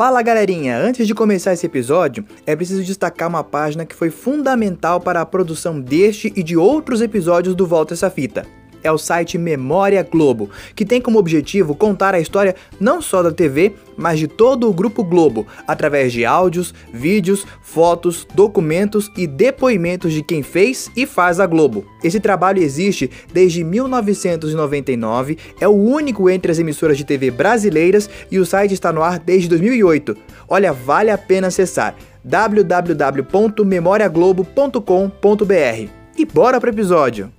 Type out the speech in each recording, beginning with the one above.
Fala galerinha, antes de começar esse episódio, é preciso destacar uma página que foi fundamental para a produção deste e de outros episódios do Volta essa Fita é o site Memória Globo, que tem como objetivo contar a história não só da TV, mas de todo o Grupo Globo, através de áudios, vídeos, fotos, documentos e depoimentos de quem fez e faz a Globo. Esse trabalho existe desde 1999, é o único entre as emissoras de TV brasileiras e o site está no ar desde 2008. Olha, vale a pena acessar www.memoriaglobo.com.br. E bora pro episódio!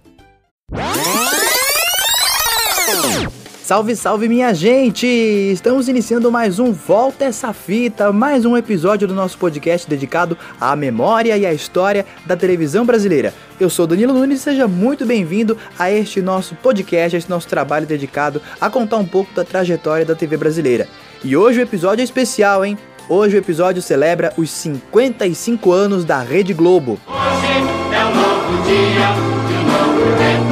Salve, salve minha gente! Estamos iniciando mais um Volta essa fita, mais um episódio do nosso podcast dedicado à memória e à história da televisão brasileira. Eu sou Danilo Nunes seja muito bem-vindo a este nosso podcast, a este nosso trabalho dedicado a contar um pouco da trajetória da TV brasileira. E hoje o episódio é especial, hein? Hoje o episódio celebra os 55 anos da Rede Globo. Hoje é um novo dia, um novo tempo.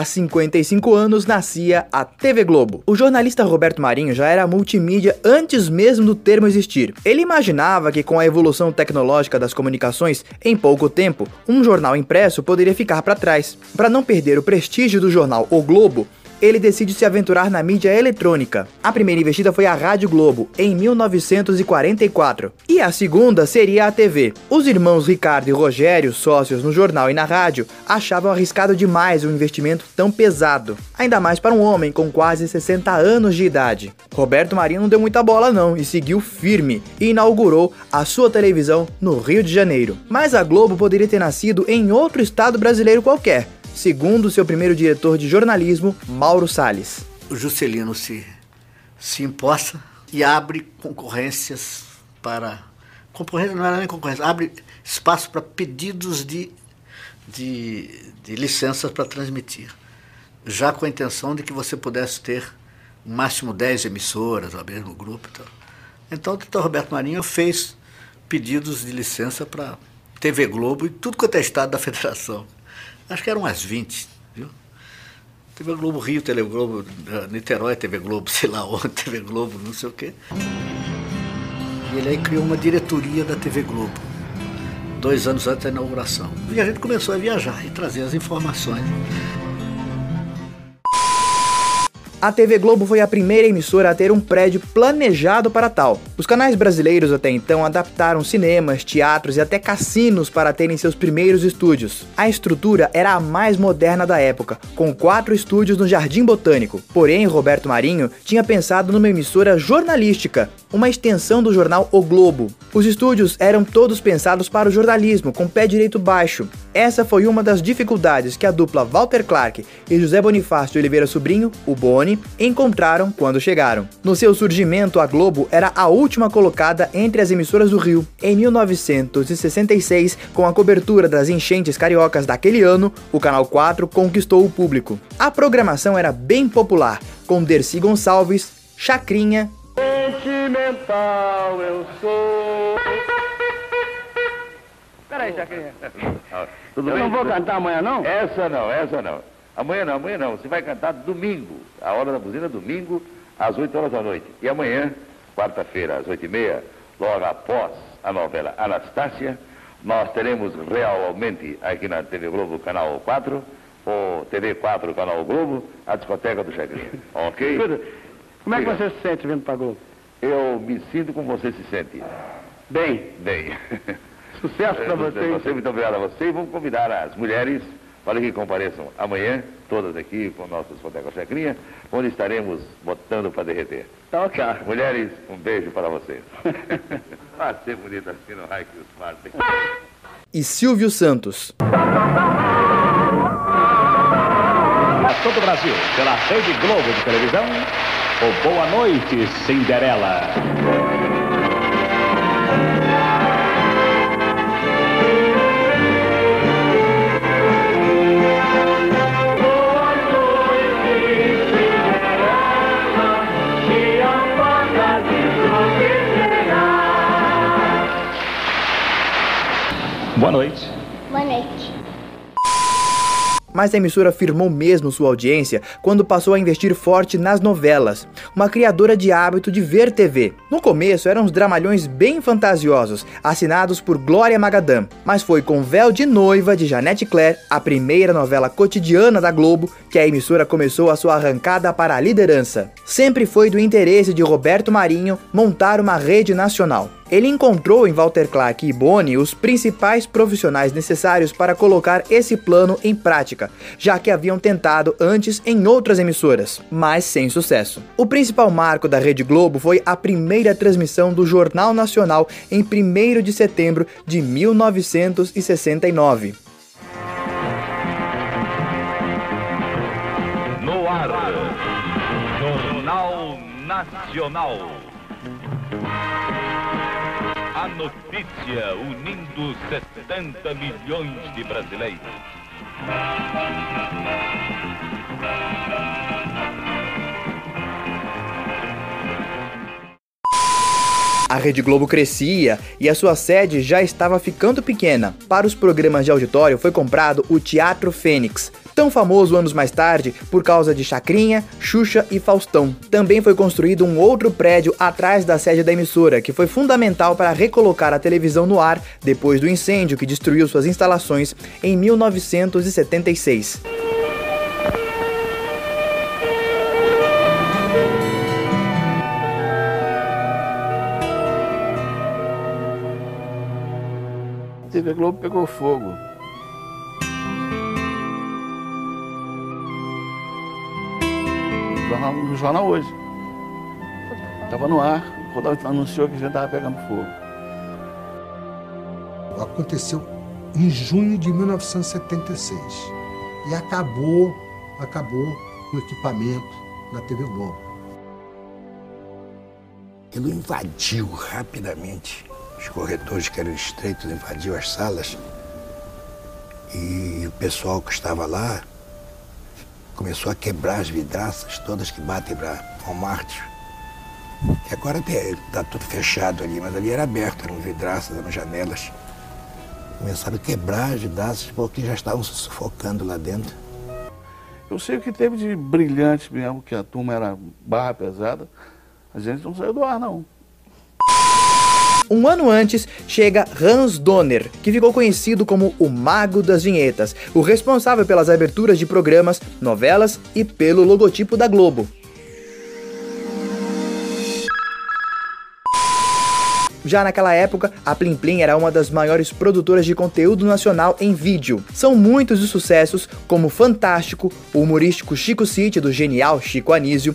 Há 55 anos nascia a TV Globo. O jornalista Roberto Marinho já era multimídia antes mesmo do termo existir. Ele imaginava que com a evolução tecnológica das comunicações, em pouco tempo, um jornal impresso poderia ficar para trás. Para não perder o prestígio do jornal O Globo, ele decide se aventurar na mídia eletrônica. A primeira investida foi a Rádio Globo, em 1944, e a segunda seria a TV. Os irmãos Ricardo e Rogério, sócios no jornal e na rádio, achavam arriscado demais um investimento tão pesado, ainda mais para um homem com quase 60 anos de idade. Roberto Marinho não deu muita bola não e seguiu firme e inaugurou a sua televisão no Rio de Janeiro. Mas a Globo poderia ter nascido em outro estado brasileiro qualquer, segundo seu primeiro diretor de jornalismo, Mauro Salles. O Juscelino se, se imposta e abre concorrências para. Concorrência não era nem concorrência, abre espaço para pedidos de, de, de licenças para transmitir, já com a intenção de que você pudesse ter no máximo 10 emissoras, ao mesmo grupo e tal. Então o doutor Roberto Marinho fez pedidos de licença para TV Globo e tudo quanto é estado da federação. Acho que eram umas 20, viu? TV Globo Rio, TV Globo Niterói, TV Globo, sei lá onde, TV Globo, não sei o quê. E ele aí criou uma diretoria da TV Globo, dois anos antes da inauguração. E a gente começou a viajar e trazer as informações. A TV Globo foi a primeira emissora a ter um prédio planejado para tal. Os canais brasileiros até então adaptaram cinemas, teatros e até cassinos para terem seus primeiros estúdios. A estrutura era a mais moderna da época, com quatro estúdios no Jardim Botânico. Porém, Roberto Marinho tinha pensado numa emissora jornalística, uma extensão do jornal O Globo. Os estúdios eram todos pensados para o jornalismo, com pé direito baixo. Essa foi uma das dificuldades que a dupla Walter Clark e José Bonifácio de Oliveira Sobrinho, o Boni, encontraram quando chegaram. No seu surgimento, a Globo era a última colocada entre as emissoras do Rio. Em 1966, com a cobertura das enchentes cariocas daquele ano, o Canal 4 conquistou o público. A programação era bem popular, com Dercy Gonçalves, Chacrinha. Sentimental eu sou. Peraí, Chacrinha. Tudo eu bem? não vou cantar amanhã, não? Essa não, essa não. Amanhã não, amanhã não. Você vai cantar domingo. A hora da buzina, domingo, às 8 horas da noite. E amanhã, quarta-feira, às 8 e meia, logo após a novela Anastácia, nós teremos realmente aqui na TV Globo, canal 4, ou TV 4, canal Globo, a discoteca do Chagrinha. Ok? Escuta, como é que você se sente vindo pra Globo? Eu me sinto como você se sente. Bem, Bem. sucesso pra você. você muito obrigado a você e vamos convidar as mulheres para que compareçam amanhã, todas aqui com nossas discoteca Chacrinha, onde estaremos botando para derreter. Tá ok. Mulheres, um beijo para vocês. Vai ser bonita assim no raio que os matem. e Silvio Santos. A todo o Brasil, pela Rede Globo de televisão, o Boa Noite, Cinderela. Boa noite. Boa noite. Mas a emissora firmou mesmo sua audiência quando passou a investir forte nas novelas, uma criadora de hábito de ver TV. No começo eram uns dramalhões bem fantasiosos, assinados por Glória Magadã, mas foi com Véu de Noiva de Janete Claire, a primeira novela cotidiana da Globo, que a emissora começou a sua arrancada para a liderança. Sempre foi do interesse de Roberto Marinho montar uma rede nacional. Ele encontrou em Walter Clark e Boni os principais profissionais necessários para colocar esse plano em prática, já que haviam tentado antes em outras emissoras, mas sem sucesso. O principal marco da Rede Globo foi a primeira transmissão do Jornal Nacional em 1 de setembro de 1969. No ar, Jornal Nacional. A notícia unindo 70 milhões de brasileiros. A Rede Globo crescia e a sua sede já estava ficando pequena. Para os programas de auditório foi comprado o Teatro Fênix, tão famoso anos mais tarde por causa de Chacrinha, Xuxa e Faustão. Também foi construído um outro prédio atrás da sede da emissora, que foi fundamental para recolocar a televisão no ar depois do incêndio que destruiu suas instalações em 1976. A TV Globo pegou fogo. Jornal, no jornal hoje. Estava no ar, o Rodolfo anunciou que já estava pegando fogo. aconteceu em junho de 1976 e acabou, acabou o equipamento da TV Globo. Ele invadiu rapidamente os corredores que eram estreitos, invadiu as salas e o pessoal que estava lá começou a quebrar as vidraças todas que batem para Montmartre. Que agora está tudo fechado ali, mas ali era aberto, eram vidraças, eram janelas. Começaram a quebrar as vidraças porque já estavam se sufocando lá dentro. Eu sei o que teve de brilhante mesmo, que a turma era barra pesada. A gente não saiu do ar, não. Um ano antes, chega Hans Donner, que ficou conhecido como o Mago das Vinhetas, o responsável pelas aberturas de programas, novelas e pelo logotipo da Globo. Já naquela época, a Plim Plim era uma das maiores produtoras de conteúdo nacional em vídeo. São muitos os sucessos, como Fantástico, o humorístico Chico City do genial Chico Anísio,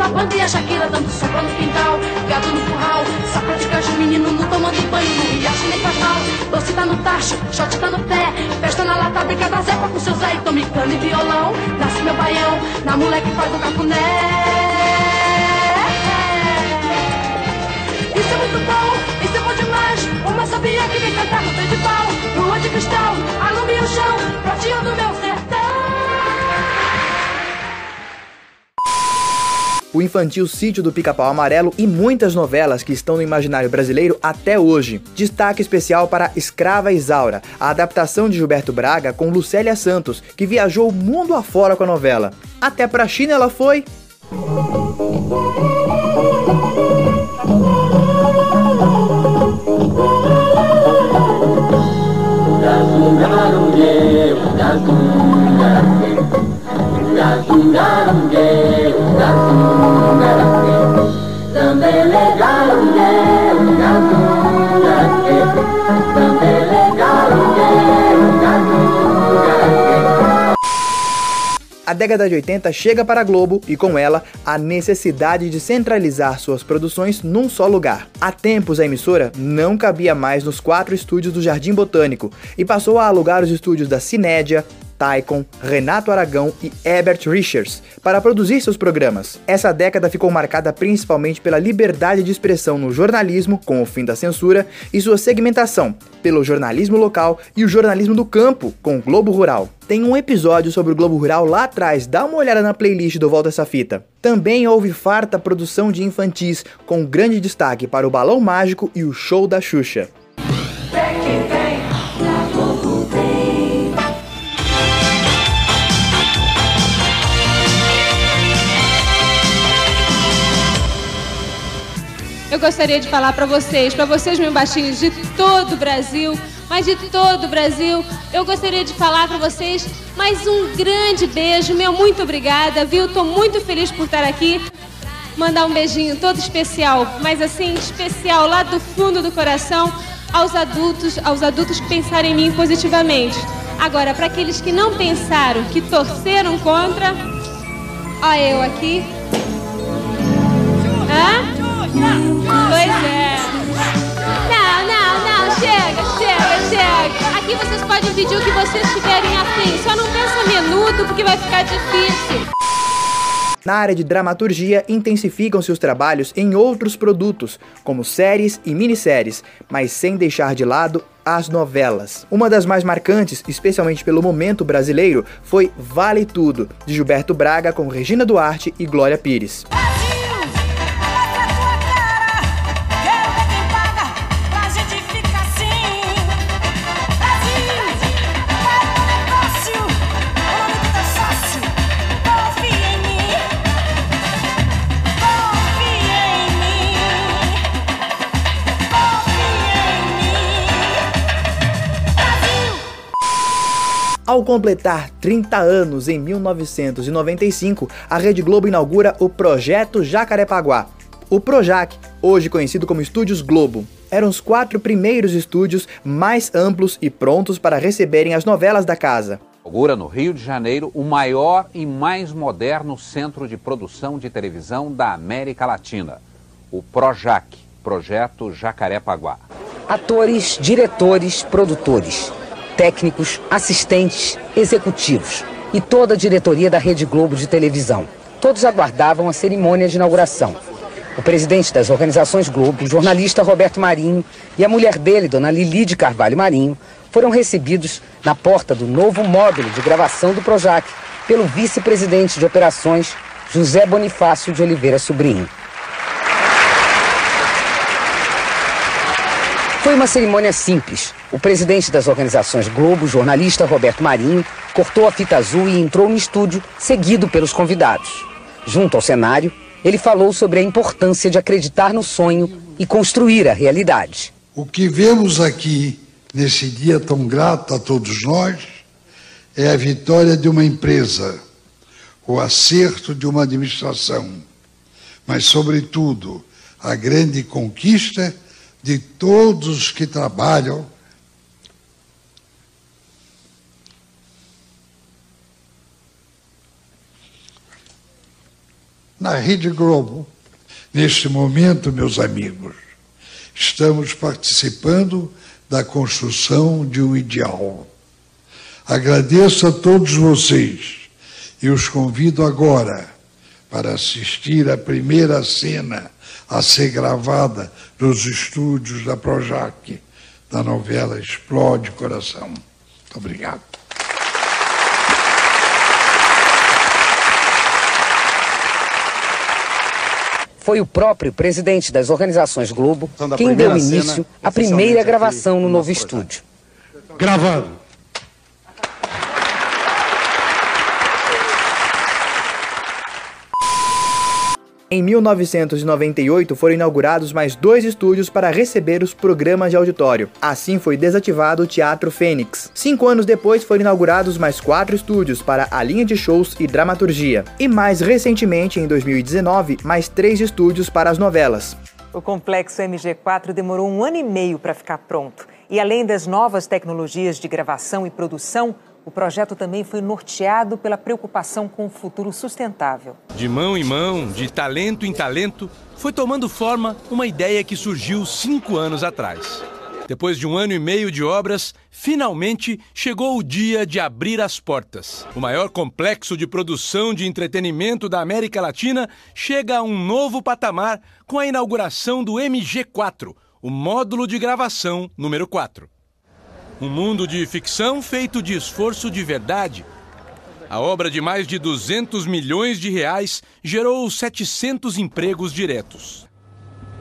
varanda, solta a banda e a Shakira dando sopa no quintal. Gado no curral, saco de caixa, menino não tomando banho. No riacho nem faz mal, doce tá no tacho, shot tá no pé. Festa na lata, brinca da zepa com seu Zé. E tome cano e violão, nasce meu baião, na moleque faz o cafuné. Isso é muito bom, isso é bom demais. Uma sabia que vem cantar no pé de pau. Lua de cristal, alumia o chão, prateando meu sertão. O infantil Sítio do Pica-Pau Amarelo e muitas novelas que estão no imaginário brasileiro até hoje. Destaque especial para Escrava Isaura, a adaptação de Gilberto Braga com Lucélia Santos, que viajou mundo afora com a novela. Até pra China ela foi. Década de 80 chega para a Globo e, com ela, a necessidade de centralizar suas produções num só lugar. Há tempos, a emissora não cabia mais nos quatro estúdios do Jardim Botânico e passou a alugar os estúdios da Cinédia, Taikon, Renato Aragão e Herbert Richards para produzir seus programas. Essa década ficou marcada principalmente pela liberdade de expressão no jornalismo, com o fim da censura, e sua segmentação pelo jornalismo local e o jornalismo do campo, com o Globo Rural. Tem um episódio sobre o Globo Rural lá atrás, dá uma olhada na playlist do Volta essa fita. Também houve farta produção de infantis, com grande destaque para o Balão Mágico e o Show da Xuxa. eu gostaria de falar para vocês, para vocês, meus baixinhos de todo o Brasil, mas de todo o Brasil, eu gostaria de falar para vocês mais um grande beijo, meu muito obrigada, viu? Tô muito feliz por estar aqui. Mandar um beijinho todo especial, mas assim, especial lá do fundo do coração aos adultos, aos adultos que pensarem em mim positivamente. Agora, para aqueles que não pensaram, que torceram contra, ó eu aqui. Hã? É. Não, não, não, chega, chega, chega. Aqui vocês podem pedir o que vocês tiverem afim. Só não pensa menudo porque vai ficar difícil. Na área de dramaturgia, intensificam-se os trabalhos em outros produtos, como séries e minisséries, mas sem deixar de lado as novelas. Uma das mais marcantes, especialmente pelo momento brasileiro, foi Vale Tudo, de Gilberto Braga com Regina Duarte e Glória Pires. Ao completar 30 anos em 1995, a Rede Globo inaugura o Projeto Jacarepaguá. O Projac, hoje conhecido como Estúdios Globo, eram os quatro primeiros estúdios mais amplos e prontos para receberem as novelas da casa. Inaugura no Rio de Janeiro o maior e mais moderno centro de produção de televisão da América Latina, o Projac, Projeto Jacarepaguá. Atores, diretores, produtores técnicos, assistentes, executivos e toda a diretoria da Rede Globo de televisão. Todos aguardavam a cerimônia de inauguração. O presidente das organizações Globo, o jornalista Roberto Marinho e a mulher dele, dona Lili de Carvalho Marinho, foram recebidos na porta do novo módulo de gravação do Projac pelo vice-presidente de operações, José Bonifácio de Oliveira Sobrinho. Foi uma cerimônia simples. O presidente das organizações Globo, jornalista Roberto Marinho, cortou a fita azul e entrou no estúdio, seguido pelos convidados. Junto ao cenário, ele falou sobre a importância de acreditar no sonho e construir a realidade. O que vemos aqui, nesse dia tão grato a todos nós, é a vitória de uma empresa, o acerto de uma administração, mas, sobretudo, a grande conquista de todos que trabalham na Rede Globo. Neste momento, meus amigos, estamos participando da construção de um ideal. Agradeço a todos vocês e os convido agora para assistir à primeira cena a ser gravada nos estúdios da Projac, da novela Explode Coração. Muito obrigado. Foi o próprio presidente das organizações Globo quem deu início à primeira gravação no novo estúdio. Gravando. Em 1998 foram inaugurados mais dois estúdios para receber os programas de auditório. Assim foi desativado o Teatro Fênix. Cinco anos depois foram inaugurados mais quatro estúdios para a linha de shows e dramaturgia. E mais recentemente, em 2019, mais três estúdios para as novelas. O complexo MG4 demorou um ano e meio para ficar pronto. E além das novas tecnologias de gravação e produção, O projeto também foi norteado pela preocupação com o futuro sustentável. De mão em mão, de talento em talento, foi tomando forma uma ideia que surgiu cinco anos atrás. Depois de um ano e meio de obras, finalmente chegou o dia de abrir as portas. O maior complexo de produção de entretenimento da América Latina chega a um novo patamar com a inauguração do MG4, o módulo de gravação número 4. Um mundo de ficção feito de esforço de verdade. A obra de mais de 200 milhões de reais gerou 700 empregos diretos.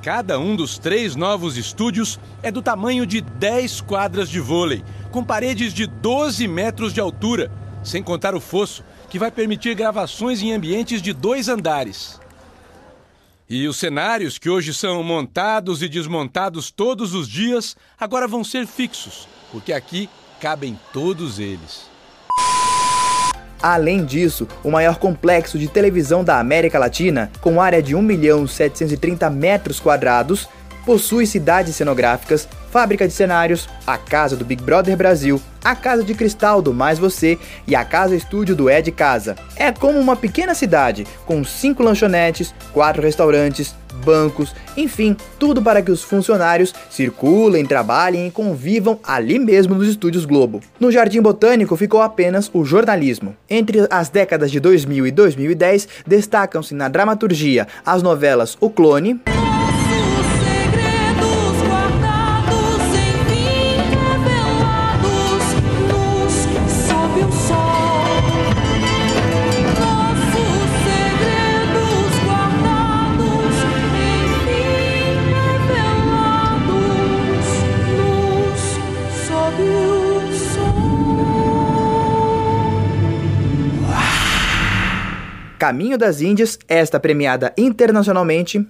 Cada um dos três novos estúdios é do tamanho de 10 quadras de vôlei, com paredes de 12 metros de altura, sem contar o fosso, que vai permitir gravações em ambientes de dois andares. E os cenários, que hoje são montados e desmontados todos os dias, agora vão ser fixos, porque aqui cabem todos eles. Além disso, o maior complexo de televisão da América Latina, com área de 1.730 metros quadrados, possui cidades cenográficas, fábrica de cenários, a casa do Big Brother Brasil, a casa de cristal do Mais Você e a casa estúdio do Ed Casa. É como uma pequena cidade, com cinco lanchonetes, quatro restaurantes, bancos, enfim, tudo para que os funcionários circulem, trabalhem e convivam ali mesmo nos estúdios Globo. No Jardim Botânico ficou apenas o jornalismo. Entre as décadas de 2000 e 2010, destacam-se na dramaturgia as novelas O Clone. Caminho das Índias, esta premiada internacionalmente.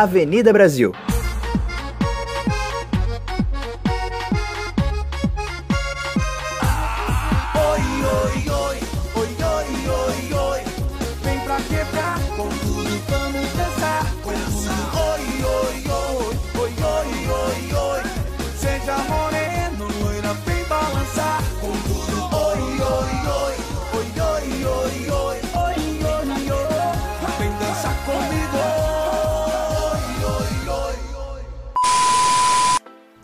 Avenida Brasil.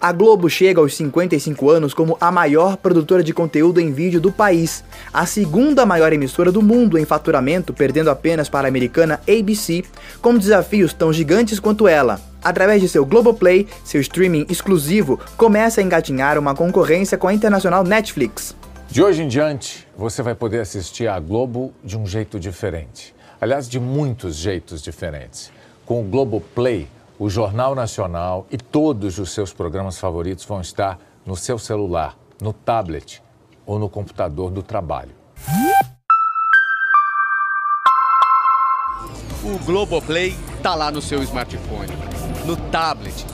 A Globo chega aos 55 anos como a maior produtora de conteúdo em vídeo do país, a segunda maior emissora do mundo em faturamento, perdendo apenas para a americana ABC, com desafios tão gigantes quanto ela. Através de seu Globoplay, seu streaming exclusivo começa a engatinhar uma concorrência com a internacional Netflix. De hoje em diante, você vai poder assistir a Globo de um jeito diferente. Aliás, de muitos jeitos diferentes. Com o Globoplay, o Jornal Nacional e todos os seus programas favoritos vão estar no seu celular, no tablet ou no computador do trabalho. O Globoplay está lá no seu smartphone, no tablet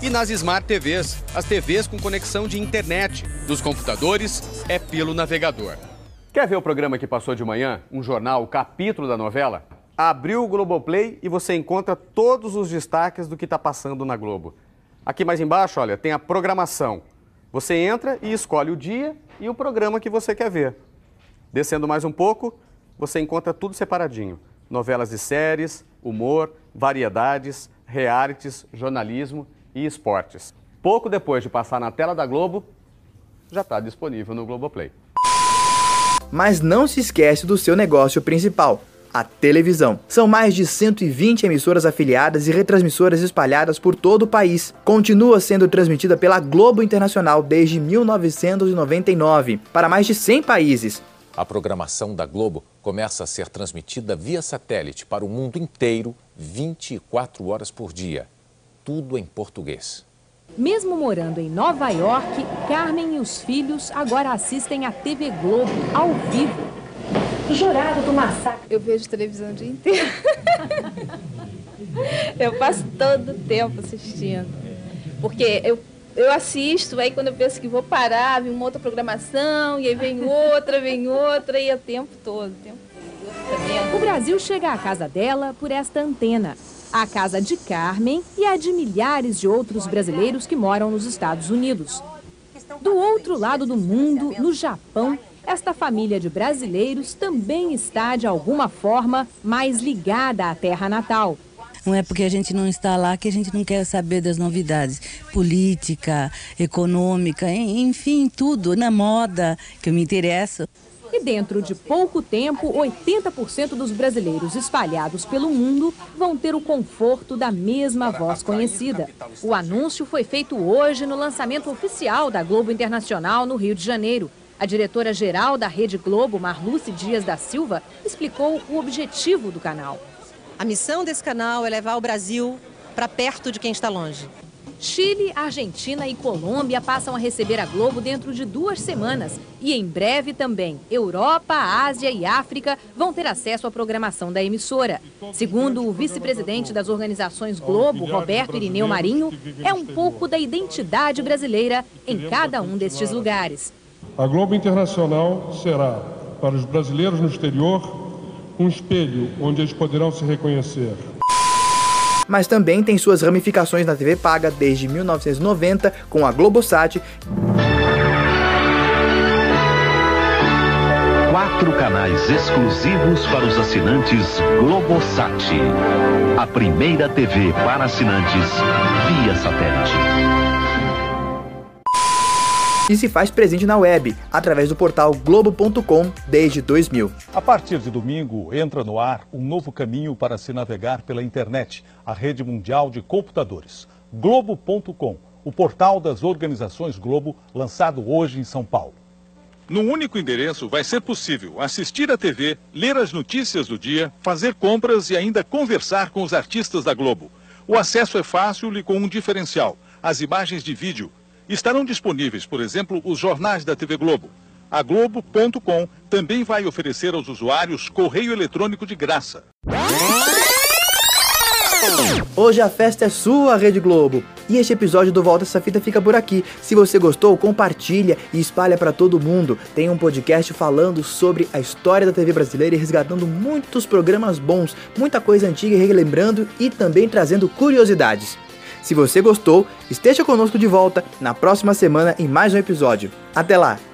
e nas Smart TVs, as TVs com conexão de internet. Dos computadores é pelo navegador. Quer ver o programa que passou de manhã? Um jornal, o capítulo da novela? Abriu o Globoplay e você encontra todos os destaques do que está passando na Globo. Aqui mais embaixo, olha, tem a programação. Você entra e escolhe o dia e o programa que você quer ver. Descendo mais um pouco, você encontra tudo separadinho. Novelas e séries, humor, variedades, realities, jornalismo e esportes. Pouco depois de passar na tela da Globo, já está disponível no Globoplay. Mas não se esquece do seu negócio principal a televisão. São mais de 120 emissoras afiliadas e retransmissoras espalhadas por todo o país. Continua sendo transmitida pela Globo Internacional desde 1999 para mais de 100 países. A programação da Globo começa a ser transmitida via satélite para o mundo inteiro 24 horas por dia. Tudo em português. Mesmo morando em Nova York, Carmen e os filhos agora assistem a TV Globo ao vivo. Jurado do massacre. Eu vejo televisão o dia inteiro. eu passo todo o tempo assistindo. Porque eu eu assisto, aí quando eu penso que vou parar, vem uma outra programação, e aí vem outra, vem outra, e é o tempo todo. O, tempo todo. o Brasil chega à casa dela por esta antena. A casa de Carmen e a de milhares de outros brasileiros que moram nos Estados Unidos. Do outro lado do mundo, no Japão, esta família de brasileiros também está, de alguma forma, mais ligada à terra natal. Não é porque a gente não está lá que a gente não quer saber das novidades. Política, econômica, enfim, tudo. Na moda, que eu me interesso. E dentro de pouco tempo, 80% dos brasileiros espalhados pelo mundo vão ter o conforto da mesma voz conhecida. O anúncio foi feito hoje no lançamento oficial da Globo Internacional no Rio de Janeiro. A diretora-geral da Rede Globo, Marluce Dias da Silva, explicou o objetivo do canal. A missão desse canal é levar o Brasil para perto de quem está longe. Chile, Argentina e Colômbia passam a receber a Globo dentro de duas semanas. E em breve também Europa, Ásia e África vão ter acesso à programação da emissora. Segundo o vice-presidente das organizações Globo, Roberto Irineu Marinho, é um pouco da identidade brasileira em cada um destes lugares. A Globo Internacional será, para os brasileiros no exterior, um espelho onde eles poderão se reconhecer. Mas também tem suas ramificações na TV paga desde 1990 com a Globosat. Quatro canais exclusivos para os assinantes Globosat. A primeira TV para assinantes via satélite e se faz presente na web, através do portal globo.com desde 2000. A partir de domingo, entra no ar um novo caminho para se navegar pela internet, a rede mundial de computadores. Globo.com, o portal das organizações Globo, lançado hoje em São Paulo. No único endereço vai ser possível assistir à TV, ler as notícias do dia, fazer compras e ainda conversar com os artistas da Globo. O acesso é fácil e com um diferencial: as imagens de vídeo Estarão disponíveis, por exemplo, os jornais da TV Globo. A Globo.com também vai oferecer aos usuários correio eletrônico de graça. Hoje a festa é sua, Rede Globo. E este episódio do Volta Essa Fita fica por aqui. Se você gostou, compartilha e espalha para todo mundo. Tem um podcast falando sobre a história da TV brasileira e resgatando muitos programas bons, muita coisa antiga e relembrando e também trazendo curiosidades. Se você gostou, esteja conosco de volta na próxima semana em mais um episódio. Até lá!